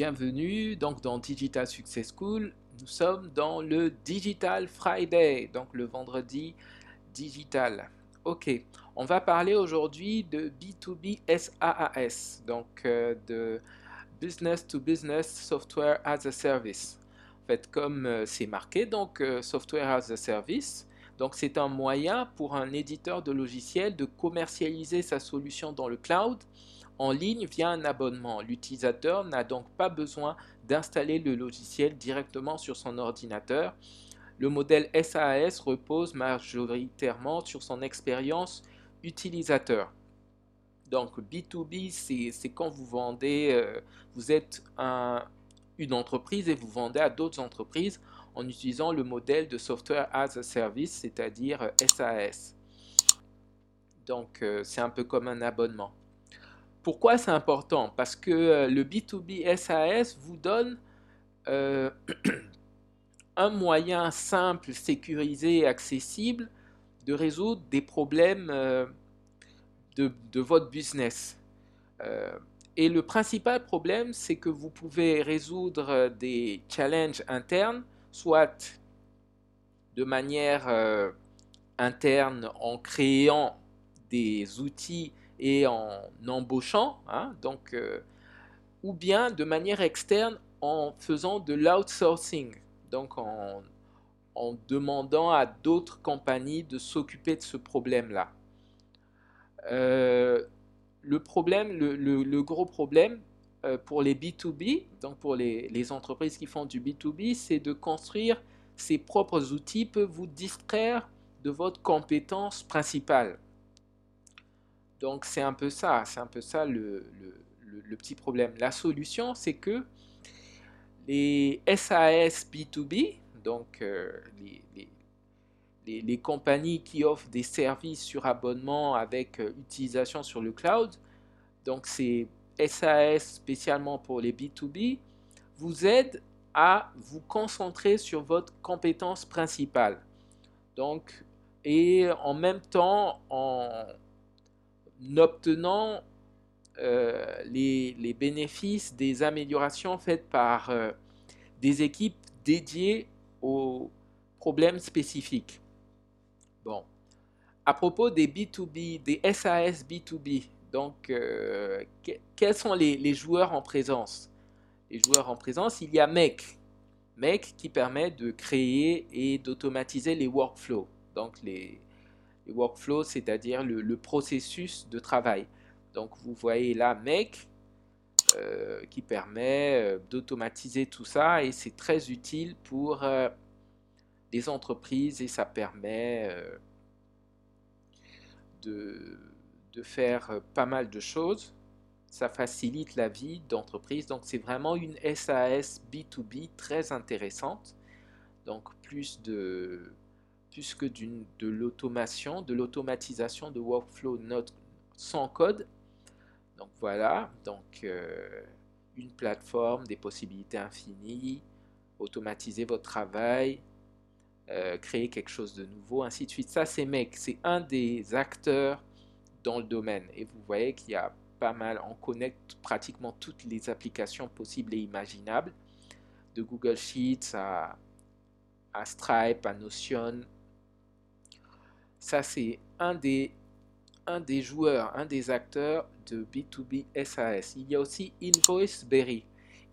bienvenue donc dans Digital Success School. Nous sommes dans le Digital Friday, donc le vendredi digital. Ok, on va parler aujourd'hui de B2B SaaS, donc euh, de Business to Business Software as a Service. En fait, comme euh, c'est marqué, donc euh, Software as a Service, donc c'est un moyen pour un éditeur de logiciels de commercialiser sa solution dans le cloud en ligne via un abonnement. L'utilisateur n'a donc pas besoin d'installer le logiciel directement sur son ordinateur. Le modèle SAS repose majoritairement sur son expérience utilisateur. Donc B2B, c'est quand vous vendez, euh, vous êtes une entreprise et vous vendez à d'autres entreprises en utilisant le modèle de Software as a Service, c'est-à-dire SAS. Donc euh, c'est un peu comme un abonnement. Pourquoi c'est important? Parce que euh, le B2B SAS vous donne euh, un moyen simple, sécurisé et accessible de résoudre des problèmes euh, de, votre business. et le principal problème, c'est que vous pouvez résoudre des challenges internes, soit de manière interne en créant des outils et en embauchant, hein, donc, euh, ou bien de manière externe en faisant de l'outsourcing, donc en, demandant à d'autres compagnies de s'occuper de ce problème-là. Euh, le problème, le, gros problème euh, pour les B2B, donc pour les, les entreprises qui font du B2B, c'est de construire ses propres outils peut vous distraire de votre compétence principale. Donc c'est un peu ça, c'est un peu ça le, petit problème. La solution, c'est que les SAS B2B, donc euh, les, les, compagnies qui offrent des services sur abonnement avec euh, utilisation sur le cloud, donc c'est SAS spécialement pour les B2B, vous aident à vous concentrer sur votre compétence principale. Donc, et en même temps, en, obtenant euh, les, bénéfices des améliorations faites par euh, des équipes dédiées aux problèmes spécifiques. Bon, à propos des B2B, des SAS B2B, donc euh, quels sont les, joueurs en présence? Les joueurs en présence, il y a MEC. MEC qui permet de créer et d'automatiser les workflows, donc les, workflow, c'est-à-dire le, processus de travail. Donc vous voyez là Make euh, qui permet euh, d'automatiser tout ça et c'est très utile pour euh, les entreprises et ça permet de, de, faire pas mal de choses. Ça facilite la vie d'entreprise. Donc c'est vraiment une SAS B2B très intéressante. Donc plus de plus que de l'automation, de l'automatisation de workflow note sans code. Donc voilà, donc euh, une plateforme, des possibilités infinies, automatiser votre travail, euh, créer quelque chose de nouveau, ainsi de suite. Ça, c'est MEC, c'est un des acteurs dans le domaine. Et vous voyez qu'il y a pas mal, on connecte pratiquement toutes les applications possibles et imaginables, de Google Sheets à Stripe, à Notion, ça, c'est un des, joueurs, un des acteurs de B2B SAS. Il y a aussi InvoiceBerry.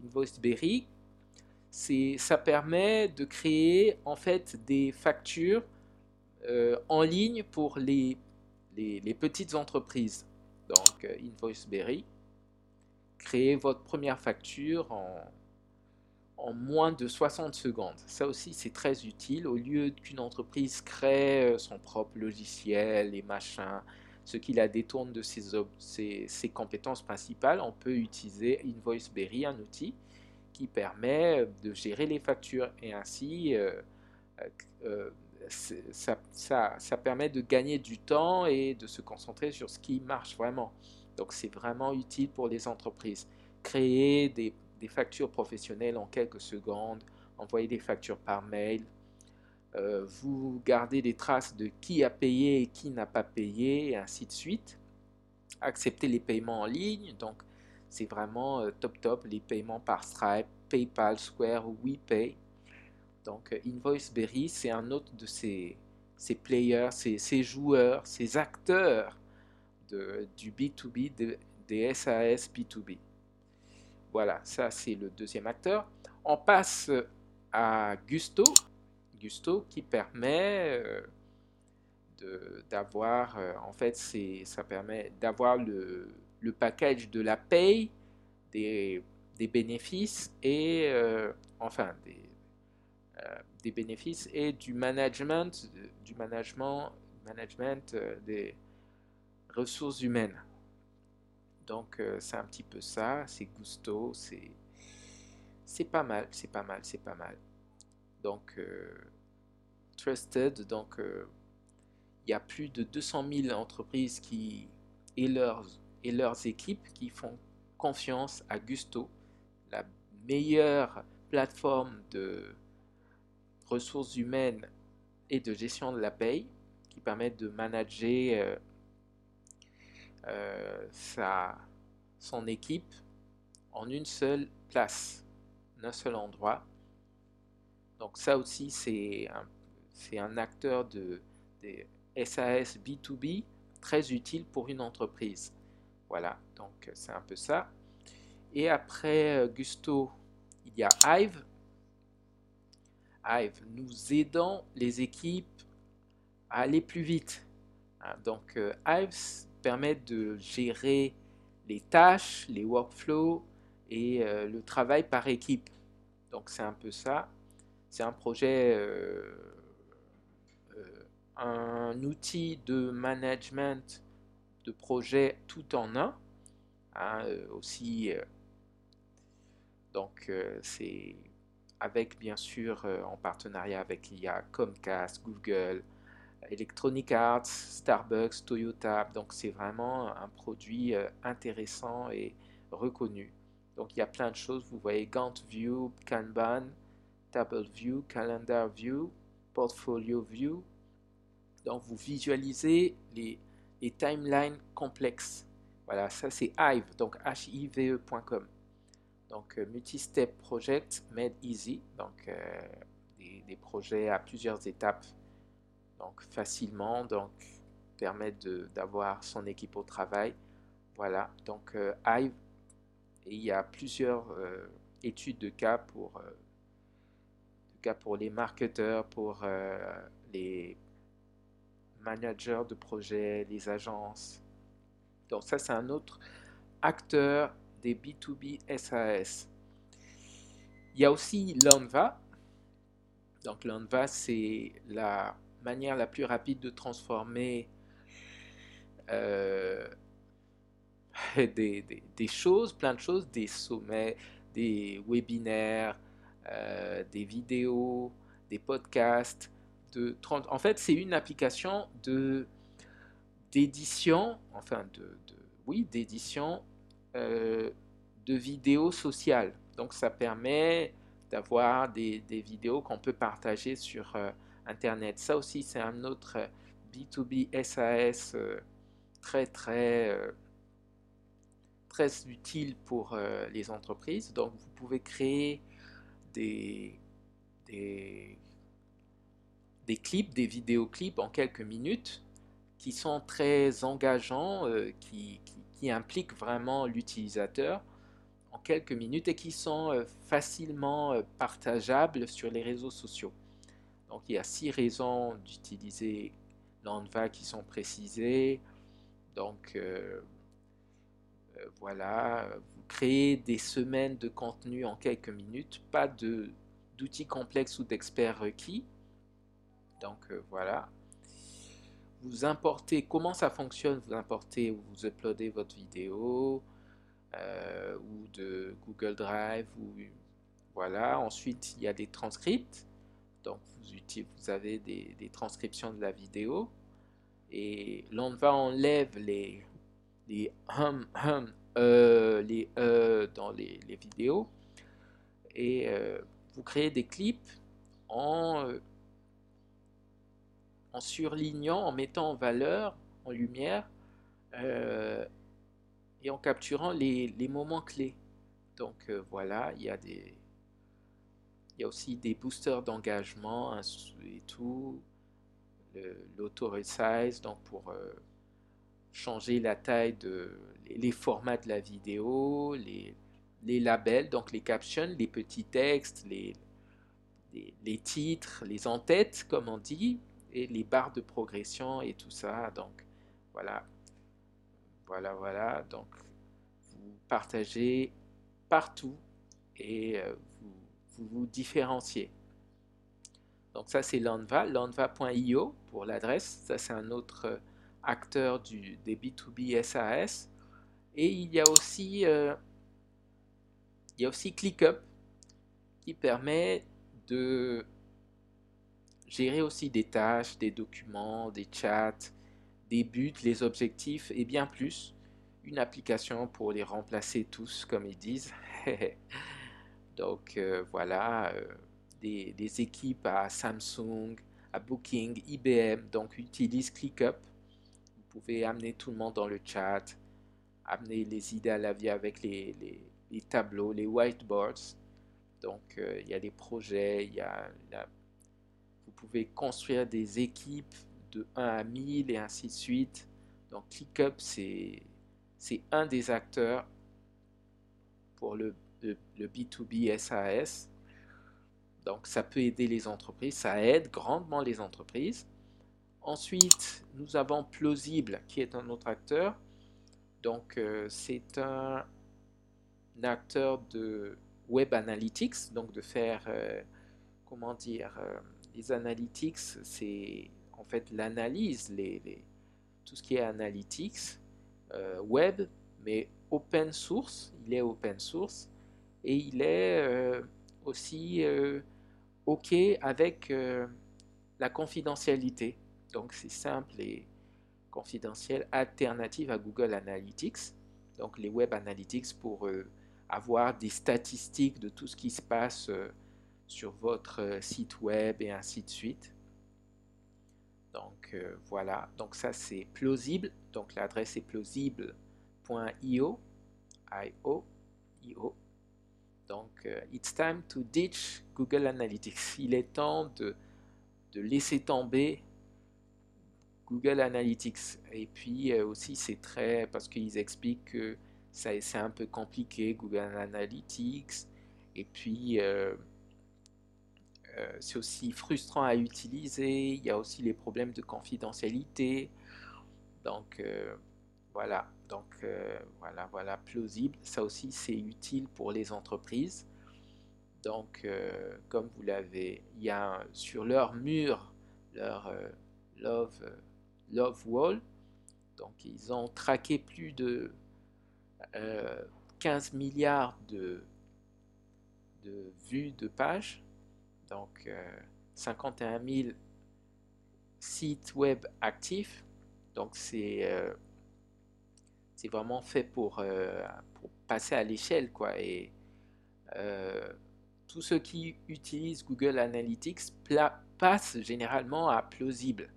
InvoiceBerry, ça permet de créer en fait des factures euh, en ligne pour les, les, les petites entreprises. Donc, euh, InvoiceBerry, créez votre première facture en en moins de 60 secondes. Ça aussi, c'est très utile. Au lieu qu'une entreprise crée euh, son propre logiciel et machin, ce qui la détourne de ses, compétences principales, on peut utiliser InvoiceBerry, un outil qui permet euh, de gérer les factures. Et ainsi, euh, ça, permet de gagner du temps et de se concentrer sur ce qui marche vraiment. Donc c'est vraiment utile pour les entreprises. Créer des des factures professionnelles en quelques secondes, envoyer des factures par mail, euh, vous gardez des traces de qui a payé et qui n'a pas payé, et ainsi de suite. Accepter les paiements en ligne, donc c'est vraiment euh, top top, les paiements par Stripe, PayPal, Square ou WePay. Donc euh, InvoiceBerry, c'est un autre de ces, ces players, ces, joueurs, ces acteurs de, du B2B, des SAS B2B. Voilà, ça c'est le deuxième acteur. On passe à Gusto, Gusto qui permet euh, d'avoir, en fait, ça permet d'avoir le, package de la paye, des, bénéfices et euh, enfin des, euh, bénéfices et du management, du management, management euh, des ressources humaines. Donc c'est un petit peu ça, c'est gusto, c'est c'est pas mal, c'est pas mal, c'est pas mal. Donc trusted, donc il y a plus de 200 000 entreprises et leurs et leurs équipes qui font confiance à Gusto, la meilleure plateforme de ressources humaines et de gestion de la paye qui permet de manager euh, euh, sa, son équipe en une seule place, un seul endroit. Donc ça aussi, c'est un, un acteur de, SAS B2B très utile pour une entreprise. Voilà, donc c'est un peu ça. Et après euh, Gusto, il y a Hive. Hive, nous aidons les équipes à aller plus vite. Hein, donc euh, Hive permet de gérer les tâches, les workflows et euh, le travail par équipe. Donc c'est un peu ça. C'est un projet, un outil de management de projet tout en un. Hein, euh, aussi, euh, donc euh, c'est avec bien sûr en partenariat avec l'IA Comcast, Google, Electronic Arts, Starbucks, Toyota. Donc c'est vraiment un produit intéressant et reconnu. Donc il y a plein de choses. Vous voyez Gantt View, Kanban, Table View, Calendar View, Portfolio View. Donc vous visualisez les et timeline complexes. Voilà, ça c'est Hive, donc hive.com. Donc euh, multi-step project made easy, donc euh, des, projets à plusieurs étapes, donc facilement, donc permettent d'avoir son équipe au travail. Voilà, donc euh, Hive, et il y a plusieurs études de cas pour, de cas pour les marketeurs, pour les managers de projet, les agences. Donc ça, c'est un autre acteur des B2B SAS. Il y a aussi l'ANVA. Donc l'ANVA, c'est la manière la plus rapide de transformer euh, des, choses, plein de choses, des sommets, des webinaires, euh, des vidéos, des podcasts, en fait, c'est une application de d'édition, enfin de, oui, d'édition euh, de vidéos sociales. Donc, ça permet d'avoir des, vidéos qu'on peut partager sur Internet. Ça aussi, c'est un autre B2B SAS euh, très, très, très utile pour les entreprises. Donc, vous pouvez créer des, des clips, des vidéoclips en quelques minutes qui sont très engageants, euh, qui, impliquent vraiment l'utilisateur en quelques minutes et qui sont euh, facilement euh, partageables sur les réseaux sociaux. Donc il y a six raisons d'utiliser l'ANVA qui sont précisées. Donc voilà, vous créez des semaines de contenu en quelques minutes, pas d'outils complexes ou d'experts requis. Donc euh, voilà. Vous importez, comment ça fonctionne? Vous importez ou vous uploadez votre vidéo euh, ou de Google Drive voilà. Ensuite, il y a des transcripts. Donc vous, vous avez des, transcriptions de la vidéo et l'on va enlève les les hum, hum, euh, les euh dans les, vidéos et vous créez des clips en en surlignant, en mettant en valeur, en lumière, euh, et en capturant les, moments clés. Donc euh, voilà, il y a des il y a aussi des boosters d'engagement et tout, l'auto resize donc pour euh, changer la taille de les, formats de la vidéo, les, les labels, donc les captions, les petits textes, les, les, titres, les en-têtes, comme on dit, et les barres de progression et tout ça. Donc, voilà. Voilà, voilà. Donc, vous partagez partout et euh, vous, différenciez. Donc, ça, c'est Lanva, lanva.io pour l'adresse. Ça, c'est un autre euh, acteur du, des B2B SAS. Et il y a aussi, euh, il y a aussi ClickUp qui permet de gérer aussi des tâches, des documents, des chats, des buts, les objectifs et bien plus. Une application pour les remplacer tous, comme ils disent. Donc euh, voilà, euh, des, équipes à Samsung, à Booking, IBM, donc utilisent ClickUp. Vous pouvez amener tout le monde dans le chat, amener les idées à la vie avec les, les tableaux, les whiteboards. Donc, euh, il y a des projets, il y a, vous pouvez construire des équipes de 1 à 1000 et ainsi de suite. Donc, ClickUp, c'est un des acteurs pour le, le, B2B SAS. Donc, ça peut aider les entreprises, ça aide grandement les entreprises. Ensuite, nous avons Plausible, qui est un autre acteur. Donc, euh, c'est un acteur de web analytics, donc de faire, euh, comment dire, euh, les analytics, c'est en fait l'analyse, les, tout ce qui est analytics, web, mais open source, il est open source, et il est aussi OK avec la confidentialité. Donc c'est simple et confidentiel, alternative à Google Analytics, donc les Web Analytics pour avoir des statistiques de tout ce qui se passe euh, sur votre euh, site web et ainsi de suite. Donc euh, voilà, donc ça c'est plausible, donc l'adresse est plausible.io, IO, IO. Donc it's time to ditch Google Analytics. Il est temps de, laisser tomber Google Analytics. Et puis aussi c'est très, parce qu'ils expliquent que c'est un peu compliqué, Google Analytics. Et puis, euh, euh, c'est aussi frustrant à utiliser. Il y a aussi les problèmes de confidentialité. Donc, euh, voilà. Donc, voilà, voilà, plausible. Ça aussi, c'est utile pour les entreprises. Donc, comme vous l'avez, il y a sur leur mur, leur Love, Love Wall. Donc, ils ont traqué plus de 15 euh, milliards de, de vues de pages, donc 51 euh, 000 sites web actifs. Donc c'est euh, c'est vraiment fait pour, pour passer à l'échelle quoi. Et tous ceux qui utilisent Google Analytics passent généralement à plausible.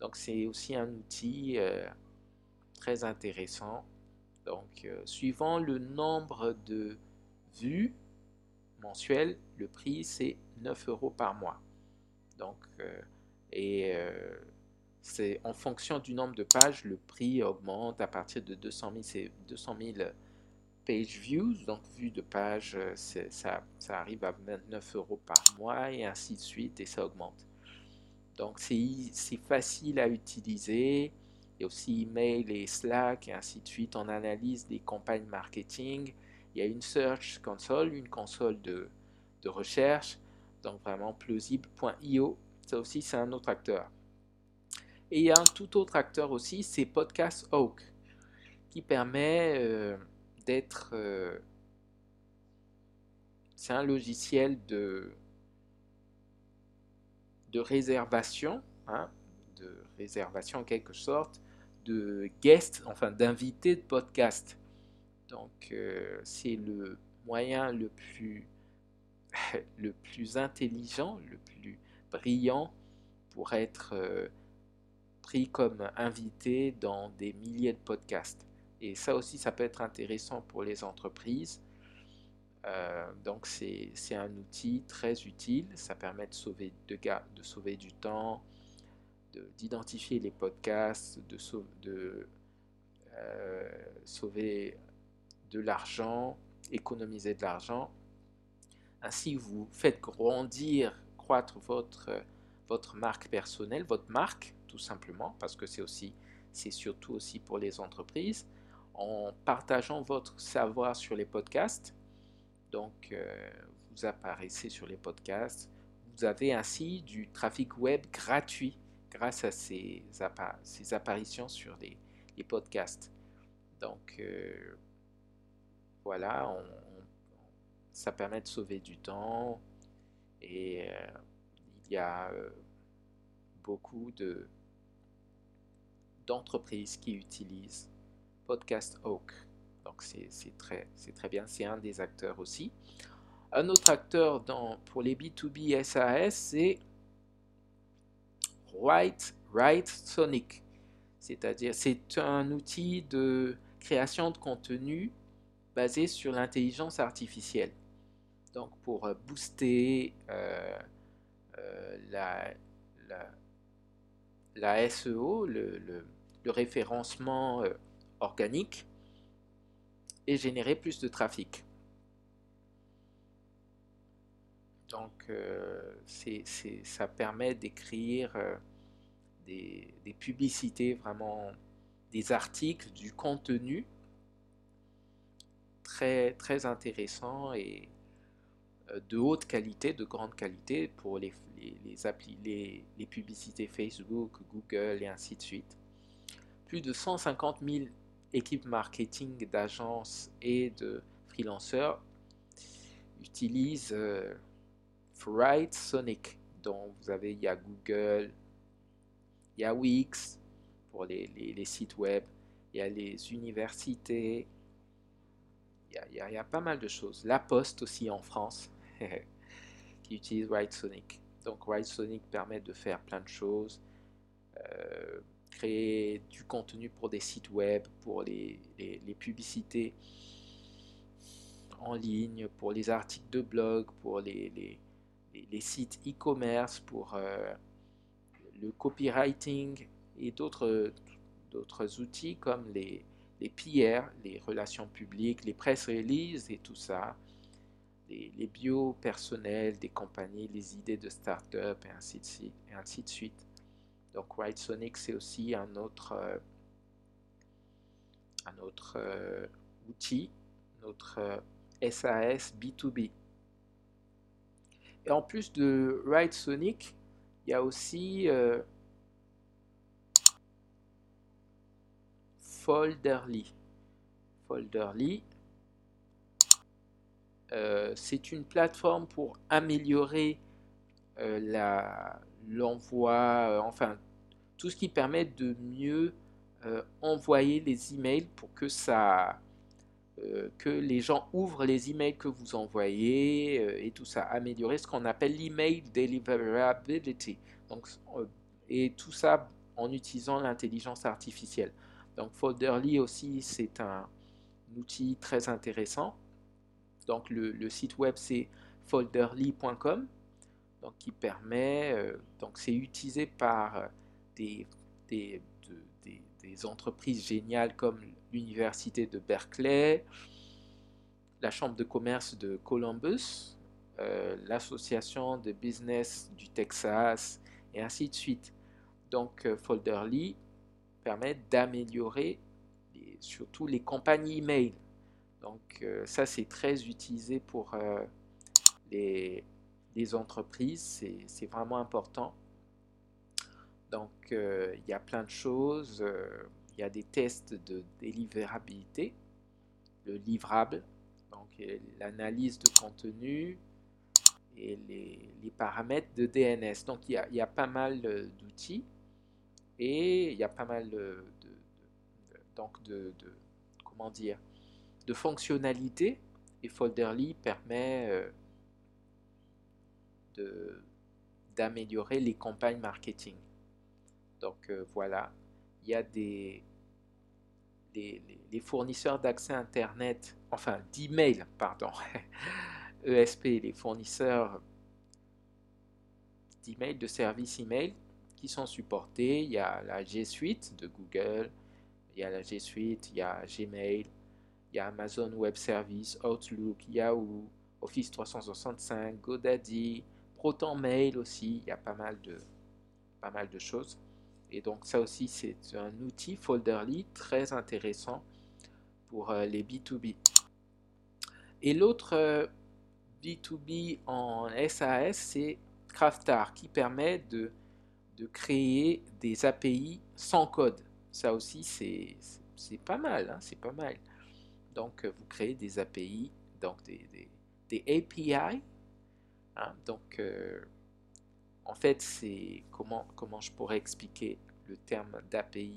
Donc c'est aussi un outil très intéressant donc, euh, suivant le nombre de vues mensuelles, le prix c'est 9 euros par mois. Donc, euh, et euh, c'est en fonction du nombre de pages, le prix augmente à partir de 200 000, 200 000 page views, donc vues de page, ça, ça arrive à 29 euros par mois et ainsi de suite, et ça augmente. Donc c'est facile à utiliser, il y a aussi email et Slack et ainsi de suite. On analyse des campagnes marketing. Il y a une Search Console, une console de, recherche. Donc vraiment plausible.io. Ça aussi, c'est un autre acteur. Et il y a un tout autre acteur aussi, c'est Podcast Oak, qui permet euh, d'être... Euh, c'est un logiciel de, de réservation, hein, de réservation en quelque sorte, de guests, enfin d'invités de podcast. Donc euh, c'est le moyen le plus, le plus intelligent, le plus brillant pour être pris comme invité dans des milliers de podcasts. Et ça aussi, ça peut être intéressant pour les entreprises. donc c'est un outil très utile. Ça permet de sauver, de, de sauver du temps, d'identifier les podcasts, de, de sauver de l'argent, économiser de l'argent. Ainsi, vous faites grandir, croître votre, votre marque personnelle, votre marque, tout simplement, parce que c'est aussi, c'est surtout aussi pour les entreprises, en partageant votre savoir sur les podcasts. Donc, euh, vous apparaissez sur les podcasts. Vous avez ainsi du trafic web gratuit grâce à ces, apparitions sur les, les podcasts. Donc, euh, voilà, ça permet de sauver du temps et euh, il y a euh, beaucoup de d'entreprises qui utilisent Podcast Oak. Donc c'est très, très bien, c'est un des acteurs aussi. Un autre acteur dans, pour les B2B SAS, c'est Write, Write Sonic. C'est-à-dire, c'est un outil de création de contenu basé sur l'intelligence artificielle. Donc pour euh, booster euh, euh, la, la, SEO, le, référencement organique, et générer plus de trafic. Donc c'est, ça permet d'écrire des, des publicités, vraiment des articles, du contenu très, très intéressant et euh, de haute qualité, de grande qualité pour les, les, publicités Facebook, Google et ainsi de suite. Plus de 150 000 équipes marketing d'agences et de freelanceurs utilisent euh, Sonic. dont vous avez, il y a Google, il y a Wix pour les sites web, il y a les universités, il y, a pas mal de choses. La Poste aussi en France, qui utilise Sonic. Donc Sonic permet de faire plein de choses. Euh, créer du contenu pour des sites web, pour les, publicités en ligne, pour les articles de blog, pour les, les sites e-commerce, pour euh, le copywriting et d'autres outils comme les, les PR, les relations publiques, les press releases et tout ça, les, les bio personnels des compagnies, les idées de start-up et ainsi de suite. Ainsi de suite. Donc White Sonic, c'est aussi un autre, euh, un autre euh, outil, notre SAS B2B. Et en plus de White Sonic, il y a aussi Folderly. Folderly, euh, c'est une plateforme pour améliorer euh, l'envoi, euh, enfin tout ce qui permet de mieux envoyer les emails pour que ça, que les gens ouvrent les emails que vous envoyez et tout ça, améliorer ce qu'on appelle l'email deliverability. Donc, et tout ça en utilisant l'intelligence artificielle. Donc Folderly aussi, c'est un, outil très intéressant. Donc le, site web, c'est folderly.com, donc qui permet, euh, donc c'est utilisé par euh, des, entreprises géniales comme l'université de Berkeley, la chambre de commerce de Columbus, euh, l'association de business du Texas, et ainsi de suite. Donc Folderly permet d'améliorer surtout les campagnes email. Donc euh, ça c'est très utilisé pour euh, les, les, entreprises, c'est vraiment important. Donc euh, il y a plein de choses, il y a des tests de délivrabilité, le livrable, donc l'analyse de contenu et les, les, paramètres de DNS. Donc il y a pas mal d'outils. Et il y a pas mal de, donc de, comment dire, de fonctionnalités. Et Folderly permet euh, de d'améliorer les campagnes marketing. Donc euh, voilà, il y a des les, fournisseurs d'accès Internet, enfin d'email, pardon, ESP, les fournisseurs d'email, de services email qui sont supportés. Il y a la G Suite de Google, il y a la G Suite, il y a Gmail, il y a Amazon Web Service, Outlook, Yahoo, Office 365, GoDaddy, Proton Mail aussi, il y a pas mal de, pas mal de choses. Et donc ça aussi c'est un outil Folderly très intéressant pour euh, les B2B. Et l'autre B2B euh, en SAS c'est Craftar qui permet de, de créer des API sans code. Ça aussi c'est pas mal, hein, c'est pas mal. Donc vous créez des API, donc des, des, API. Hein, donc euh, en fait, c'est comment, comment je pourrais expliquer le terme d'API.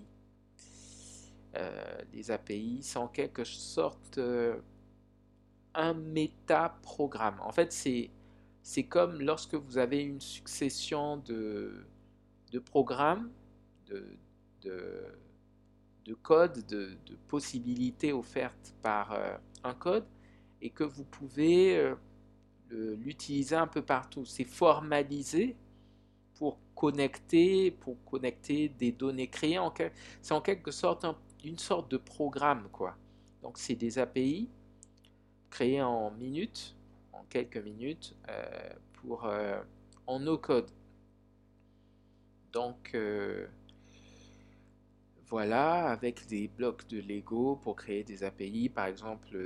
Euh, les API, c'est en quelque sorte euh, un métaprogramme. En fait, c'est comme lorsque vous avez une succession de, de programmes, de, de, de codes, de, possibilités offertes par euh, un code, et que vous pouvez l'utiliser un peu partout. C'est formalisé pour connecter, pour connecter des données créées. C'est en quelque sorte une sorte de programme, quoi. Donc c'est des API créés en minutes, en quelques minutes, euh, pour euh, en no code. Donc euh, voilà, avec des blocs de Lego pour créer des API, par exemple,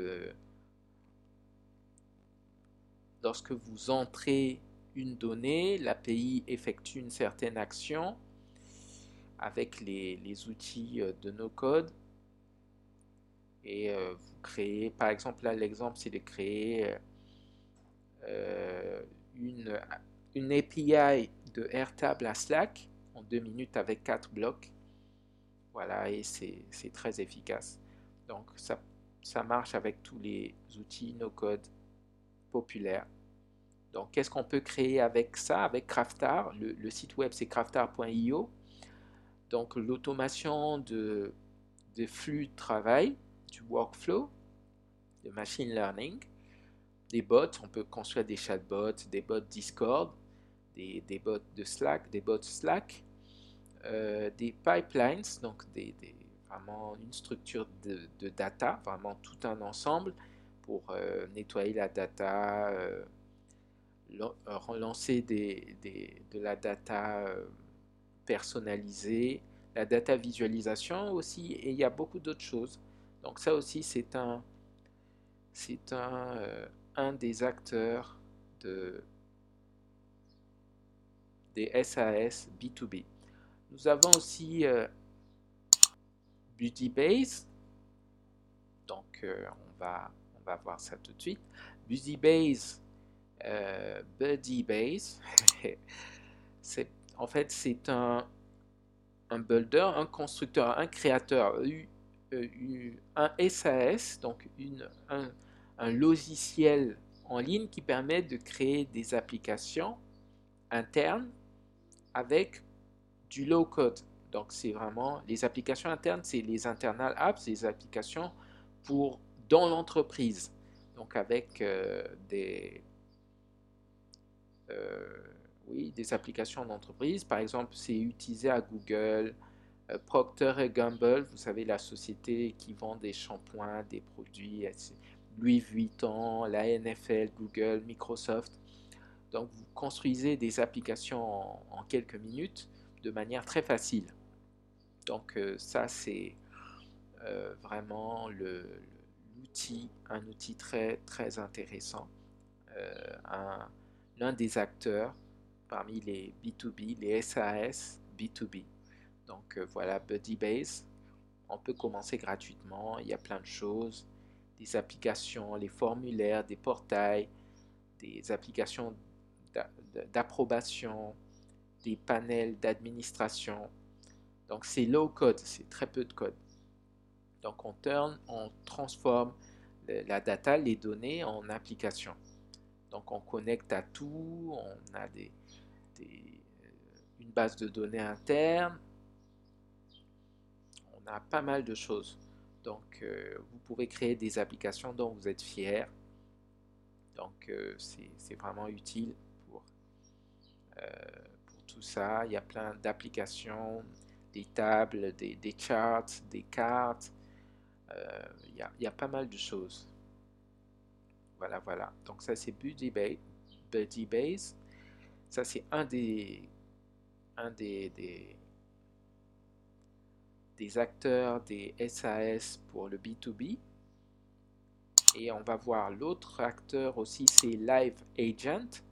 lorsque vous entrez une donnée, l'API effectue une certaine action avec les, outils euh, de nos codes. Et euh, vous créez, par exemple là l'exemple c'est de créer euh, une, une API de Airtable à Slack deux minutes avec quatre blocs. Voilà, et c'est très efficace. Donc ça, ça marche avec tous les outils no-code populaires. Donc, qu'est-ce qu'on peut créer avec ça, avec Craftar? Le, site web, c'est craftar.io. Donc, l'automation de, flux de travail, du workflow, de machine learning, des bots, on peut construire des chatbots, des bots Discord, des, bots de Slack, des bots Slack, euh, des pipelines, donc des, vraiment une structure de, data, vraiment tout un ensemble pour euh, nettoyer la data, euh, relancer de la data personnalisée, la data visualisation aussi, et il y a beaucoup d'autres choses. Donc ça aussi, c'est un, c'est un, un des acteurs de, des SAS B2B. Nous avons aussi euh. Donc on, va, on va voir ça tout de suite. Euh, Buddy Base. en fait, c'est un, un builder, un constructeur, un créateur, un SAS, donc un, logiciel en ligne qui permet de créer des applications internes avec du low code. Donc c'est vraiment les applications internes, c'est les internal apps, les applications pour dans l'entreprise. Donc avec euh, des, euh, des applications d'entreprise. Par exemple, c'est utilisé à Google, euh, Procter Gamble, vous savez, la société qui vend des shampoings, des produits, Louis Vuitton, la NFL, Google, Microsoft. Donc, vous construisez des applications en, quelques minutes de manière très facile. Donc, euh, ça, c'est vraiment l'outil, un outil très, très intéressant. un, l'un des acteurs parmi les B2B, les SAS B2B. Donc euh, voilà, BuddyBase. On peut commencer gratuitement. Il y a plein de choses. Des applications, les formulaires, des portails, des applications d'approbation, des panels d'administration. Donc c'est low code, c'est très peu de code. Donc on turn, on transforme la data, les données en applications. Donc on connecte à tout, on a des, euh, une base de données interne, on a pas mal de choses. Donc, vous pouvez créer des applications dont vous êtes fier. Donc, c'est vraiment utile pour ça. Il y a plein d'applications, des tables, des, charts, des cartes. il, y a, il pas mal de choses. Voilà, voilà. Donc ça, c'est Buddy Base. Ça, c'est un des, un des, des, acteurs des SAS pour le B2B. Et on va voir l'autre acteur aussi, c'est Live Agent.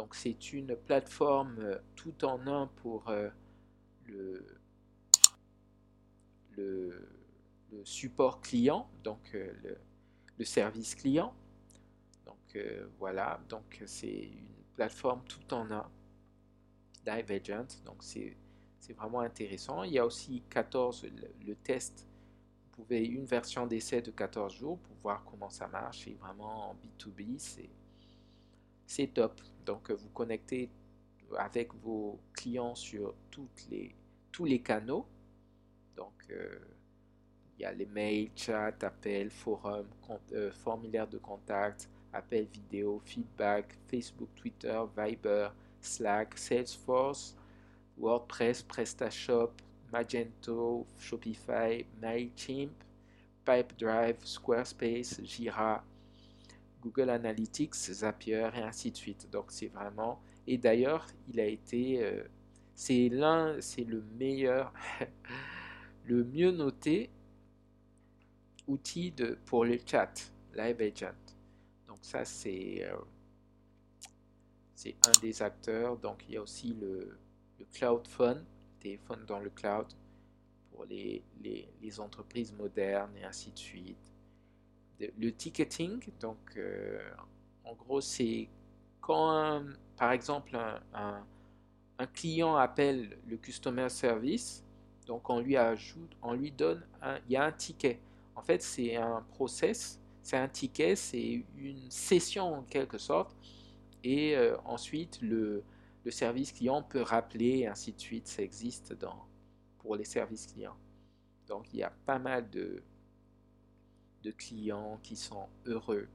Donc c'est une plateforme euh, tout en un pour euh, le, le, support client, donc euh, le, service client. Donc voilà, donc c'est une plateforme tout en un, Live Agent, donc c'est vraiment intéressant. Il y a aussi 14, le, test, vous pouvez une version d'essai de 14 jours pour voir comment ça marche, et vraiment en B2B, c'est top. Donc vous connectez avec vos clients sur les, tous les canaux. Donc, euh, il y a les mails, chat, appels, forums, euh, formulaire de contact, appel vidéo, feedback, Facebook, Twitter, Viber, Slack, Salesforce, WordPress, PrestaShop, Magento, Shopify, MailChimp, Pipedrive, Squarespace, Jira, Google Analytics, Zapier et ainsi de suite. Donc c'est vraiment... Et d'ailleurs, il a été... Euh, c'est l'un, c'est le meilleur, le mieux noté outil de, pour le chat, Live Agent ça, c'est euh, c'est un des acteurs. Donc, il y a aussi le, Cloud Phone, téléphone dans le cloud pour les, les, entreprises modernes et ainsi de suite. Le ticketing, donc euh, en gros, c'est quand, par exemple, un, un, client appelle le customer service, donc on lui ajoute, on lui donne, un, il y a un ticket. En fait, c'est un process c'est un ticket, c'est une session en quelque sorte. Et euh, ensuite, le, service client peut rappeler et ainsi de suite. Ça existe dans, pour les services clients. Donc, il y a pas mal de, de clients qui sont heureux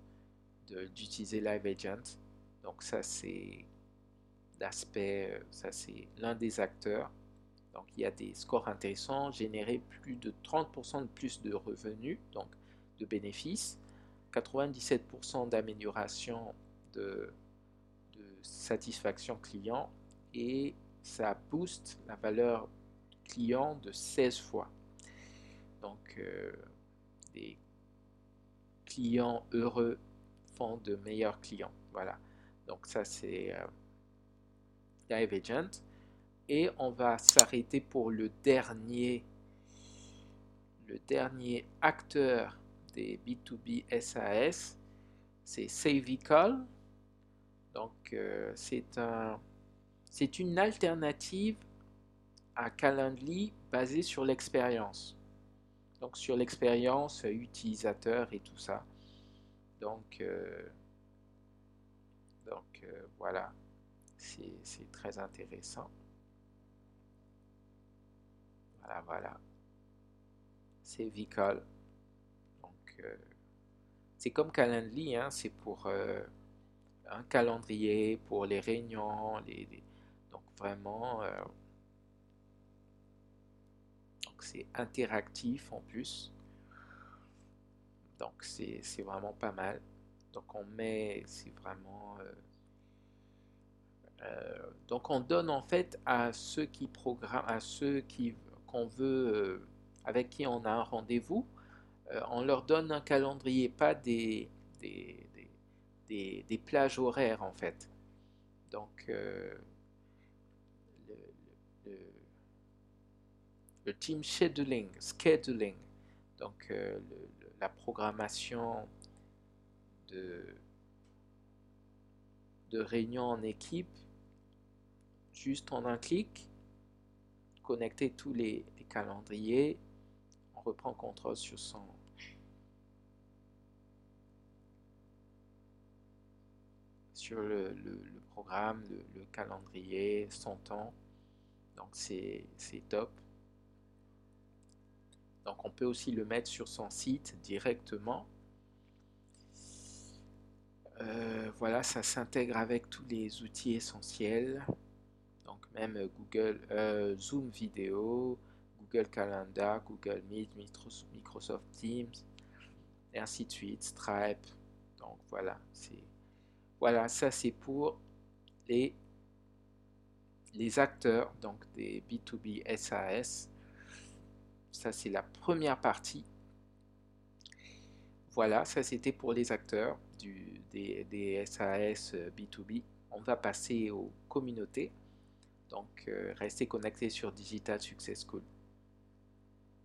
d'utiliser Live Agent. Donc, ça, c'est l'aspect, euh, ça, c'est l'un des acteurs. Donc, il y a des scores intéressants, générer plus de 30% de plus de revenus, donc de bénéfices. 97% d'amélioration de, satisfaction client et ça booste la valeur client de 16 fois. Donc, euh, des clients heureux font de meilleurs clients. Voilà. Donc, ça, c'est euh, Live Agent. Et on va s'arrêter pour le dernier, le dernier acteur des B2B SAS, c'est Savical. Donc, euh, c'est un, c'est une alternative à Calendly basée sur l'expérience. Donc, sur l'expérience utilisateur et tout ça. Donc, euh, donc euh, voilà, c'est très intéressant. Voilà, voilà. C'est Vical. Euh, c'est comme Calendly, hein, c'est pour euh, un calendrier, pour les réunions, les, donc vraiment, euh, donc c'est interactif en plus. Donc c'est vraiment pas mal. Donc on met, c'est vraiment... donc on donne en fait à ceux qui programment, à ceux qui qu'on veut, avec qui on a un rendez-vous, euh, on leur donne un calendrier, pas des, des, plages horaires en fait. Donc, euh, le, team scheduling, scheduling, donc euh, la programmation de, de réunions en équipe, juste en un clic, connecter tous les, calendriers, on reprend contrôle sur son, sur le, programme, le, calendrier, son temps. Donc c'est top. Donc on peut aussi le mettre sur son site directement. Euh, voilà, ça s'intègre avec tous les outils essentiels. Donc même Google euh, Zoom vidéo, Google Calendar, Google Meet, Microsoft Teams, et ainsi de suite, Stripe. Donc voilà, ça c'est pour les les acteurs donc des B2B SAS. Ça c'est la première partie. Voilà, ça c'était pour les acteurs du, des, des SAS B2B. On va passer aux communautés. Donc, euh, restez connectés sur Digital Success School.